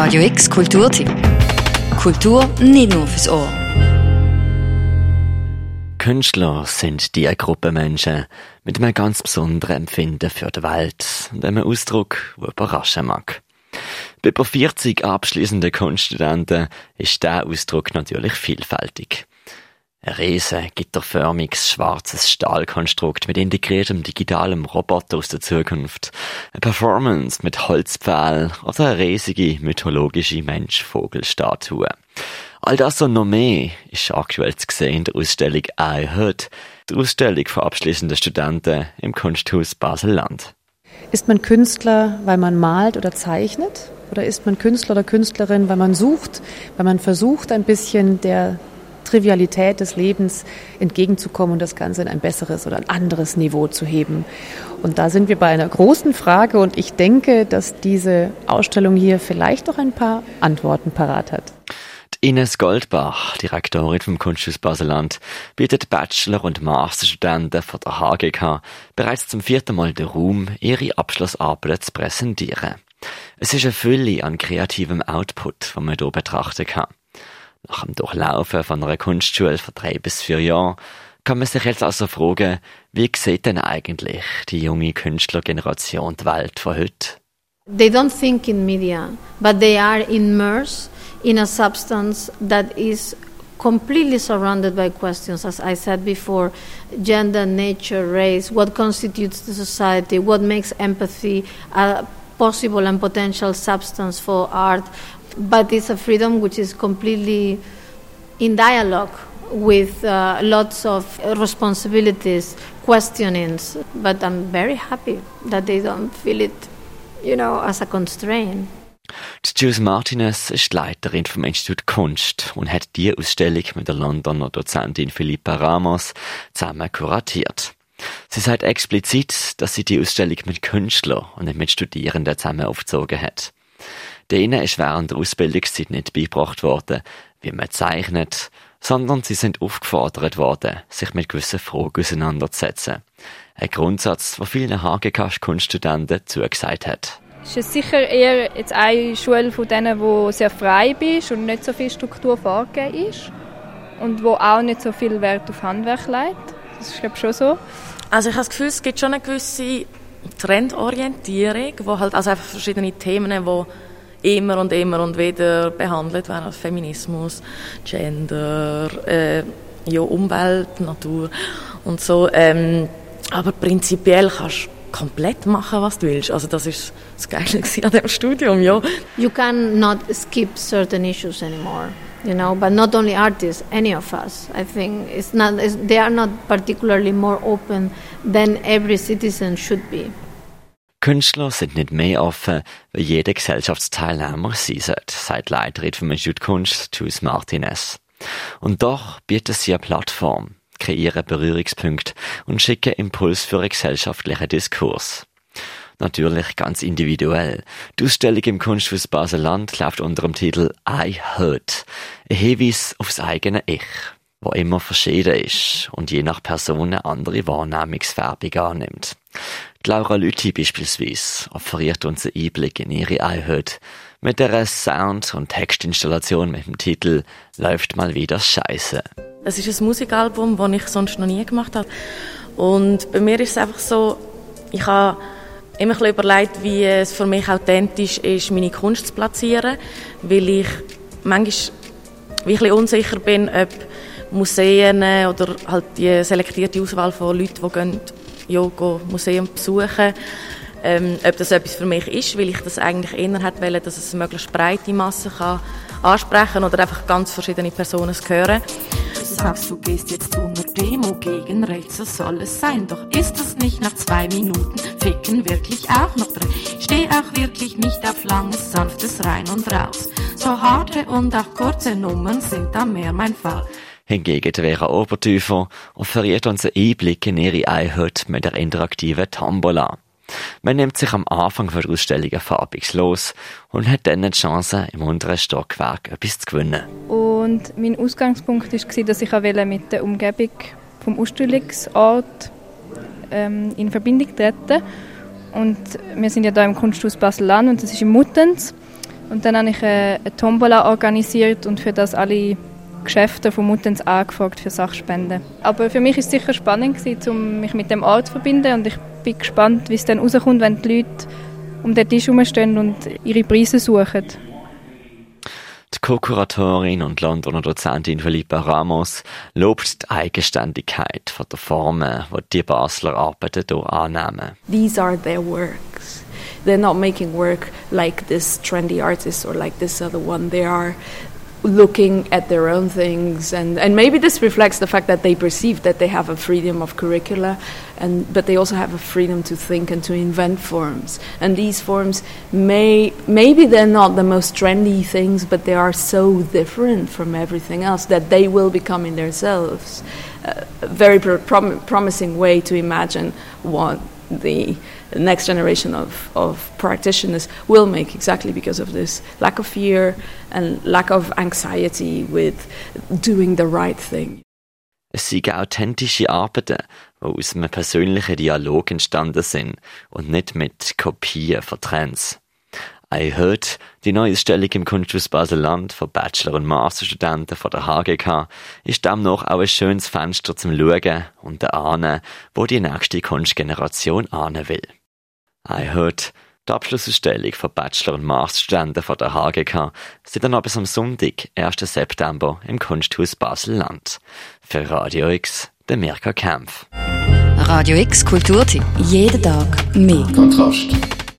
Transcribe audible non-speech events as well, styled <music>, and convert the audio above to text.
Radio X Kulturtipp. Kultur nicht nur fürs Ohr. Künstler sind die Gruppe Menschen mit einem ganz besonderen Empfinden für die Welt und einem Ausdruck, der überraschen mag. Bei über 40 abschließenden Kunststudenten ist der Ausdruck natürlich vielfältig. Ein riesen, gitterförmiges, schwarzes Stahlkonstrukt mit integriertem digitalem Roboter aus der Zukunft. Eine Performance mit Holzpfählen oder eine riesige mythologische Mensch-Vogel-Statue. All das und noch mehr ist aktuell zu sehen in der Ausstellung I Heard, der Ausstellung für abschließende Studenten im Kunsthaus Basel-Land. Ist man Künstler, weil man malt oder zeichnet? Oder ist man Künstler oder Künstlerin, weil man sucht, weil man versucht, ein bisschen der Trivialität des Lebens entgegenzukommen und das Ganze in ein besseres oder ein anderes Niveau zu heben. Und da sind wir bei einer großen Frage und ich denke, dass diese Ausstellung hier vielleicht auch ein paar Antworten parat hat. Ines Goldbach, Direktorin vom Kunsthaus Baseland, bietet Bachelor- und Masterstudenten von der HGK bereits zum vierten Mal den Raum, ihre Abschlussarbeiten zu präsentieren. Es ist eine Fülle an kreativem Output, den man hier betrachten kann. Nach dem Durchlaufen von einer Kunstschule von drei bis vier Jahren kann man sich jetzt also fragen, wie sieht denn eigentlich die junge Künstlergeneration die Welt von heute? They don't think in media, but they are immersed in a substance that is completely surrounded by questions, as I said before gender, nature, race, what constitutes the society, what makes empathy a possible and potential substance for art, but it's a freedom which is completely in dialogue with uh, lots of responsibilities, questionings. But I'm very happy that they don't feel it, you know, as a constraint. Jules Martinez ist Leiterin vom Institut Kunst und hat die Ausstellung mit der Londoner Dozentin Philippa Ramos zusammen kuratiert. Sie sagt explizit, dass sie die Ausstellung mit Künstlern und nicht mit Studierenden zusammen aufgezogen hat. Denen ist während der Ausbildungszeit nicht beigebracht worden, wie man zeichnet, sondern sie sind aufgefordert worden, sich mit gewissen Fragen auseinanderzusetzen. Ein Grundsatz, der vielen HGK-Kunststudenten zugesagt hat. Es ist sicher eher jetzt eine Schule von denen, wo sehr frei ist und nicht so viel Struktur vorgegeben ist und wo auch nicht so viel Wert auf Handwerk legt. Das ist glaube ich schon so. Also ich habe das Gefühl, es gibt schon eine gewisse Trendorientierung, wo halt also einfach verschiedene Themen, die immer und immer und wieder behandelt werden, also Feminismus, Gender, äh, ja, Umwelt, Natur und so. Ähm, aber prinzipiell kannst du komplett machen, was du willst. Also das ist das Geile <laughs> an dem Studium, ja. You cannot skip certain issues anymore. You know, but not only artists, any of us. I think it's not. It's, they are not particularly more open than every citizen should be. Künstler sind nicht mehr offen, wie jeder Gesellschaftsteilnehmer sein sollte, sagt Leiterin vom Institut Kunst, Jules Martinez. Und doch bietet sie eine Plattform, kreieren Berührungspunkte und schicken Impuls für einen gesellschaftlichen Diskurs. Natürlich ganz individuell. Die Ausstellung im Kunsthaus Basel-Land läuft unter dem Titel I Heard. Ein Hinweis aufs eigene Ich, wo immer verschieden ist und je nach Person eine andere Wahrnehmungsfärbung annimmt. Laura Lüthi beispielsweise offeriert uns einen Einblick in ihre iHeard mit der Sound- und Textinstallation mit dem Titel Läuft mal wieder Scheiße. Es ist ein Musikalbum, das ich sonst noch nie gemacht habe. Und bei mir ist es einfach so, ich habe immer überlegt, wie es für mich authentisch ist, meine Kunst zu platzieren, weil ich manchmal wie unsicher bin, ob Museen oder halt die selektierte Auswahl von Leuten, die gehen Yoga Museum besuchen, ähm, ob das etwas für mich ist, weil ich das eigentlich eher hätte wollen, dass es eine möglichst breite Masse kann ansprechen oder einfach ganz verschiedene Personen hören. Sagst, du gehst jetzt unter Demo gegen rechts, so soll es sein. Doch ist es nicht nach zwei Minuten Ficken wirklich auch noch drin? Steh auch wirklich nicht auf langes, sanftes Rein und Raus. So harte und auch kurze Nummern sind da mehr mein Fall. Hingegen Vera Obertüfer offeriert uns einen Einblick in ihre Einheit mit der interaktiven Tombola. Man nimmt sich am Anfang der Ausstellung farbig los und hat dann die Chance, im unteren Stockwerk etwas zu gewinnen. Und mein Ausgangspunkt war, dass ich mit der Umgebung vom Ausstellungsort ähm, in Verbindung treten Und wir sind ja hier im Kunsthaus Basel-Land und das ist im Muttens. Und dann habe ich eine, eine Tombola organisiert und für das alle Geschäfte von Muttenz angefragt für Sachspenden. Aber für mich ist es sicher spannend gewesen, mich mit dem Ort zu verbinden und ich bin gespannt, wie es dann rauskommt, wenn die Leute um den Tisch herumstehen und ihre Preise suchen. Die Co-Kuratorin und Londoner Dozentin Felipe Ramos lobt die Eigenständigkeit von der Formen, die die Basler Arbeiten hier annehmen. These are their works. They're not making work like this trendy artist or like this other one. They are looking at their own things and, and maybe this reflects the fact that they perceive that they have a freedom of curricula and but they also have a freedom to think and to invent forms. And these forms may maybe they're not the most trendy things but they are so different from everything else that they will become in themselves a very prom- promising way to imagine what the next generation of, of practitioners will make exactly because of this lack of fear and lack of anxiety with doing the right thing. Es sind authentische Arbeiten, die aus einem persönlichen Dialog entstanden sind und nicht mit Kopien von Trends. I Heard, die neue Ausstellung im Kunsthaus Basel-Land für Bachelor- und Masterstudenten von der HGK, ist demnach auch ein schönes Fenster zum Schauen und Ahnen, wo die nächste Kunstgeneration ahnen will. I Heard, die Abschlussausstellung für Bachelor- und Masterstudenten von der HGK, sind dann aber am Sonntag, 1. September, im Kunsthaus Basel-Land. Für Radio X, der Mirka Kempf. Radio X Kulturtipp. Jeden Tag mehr. Kontrast.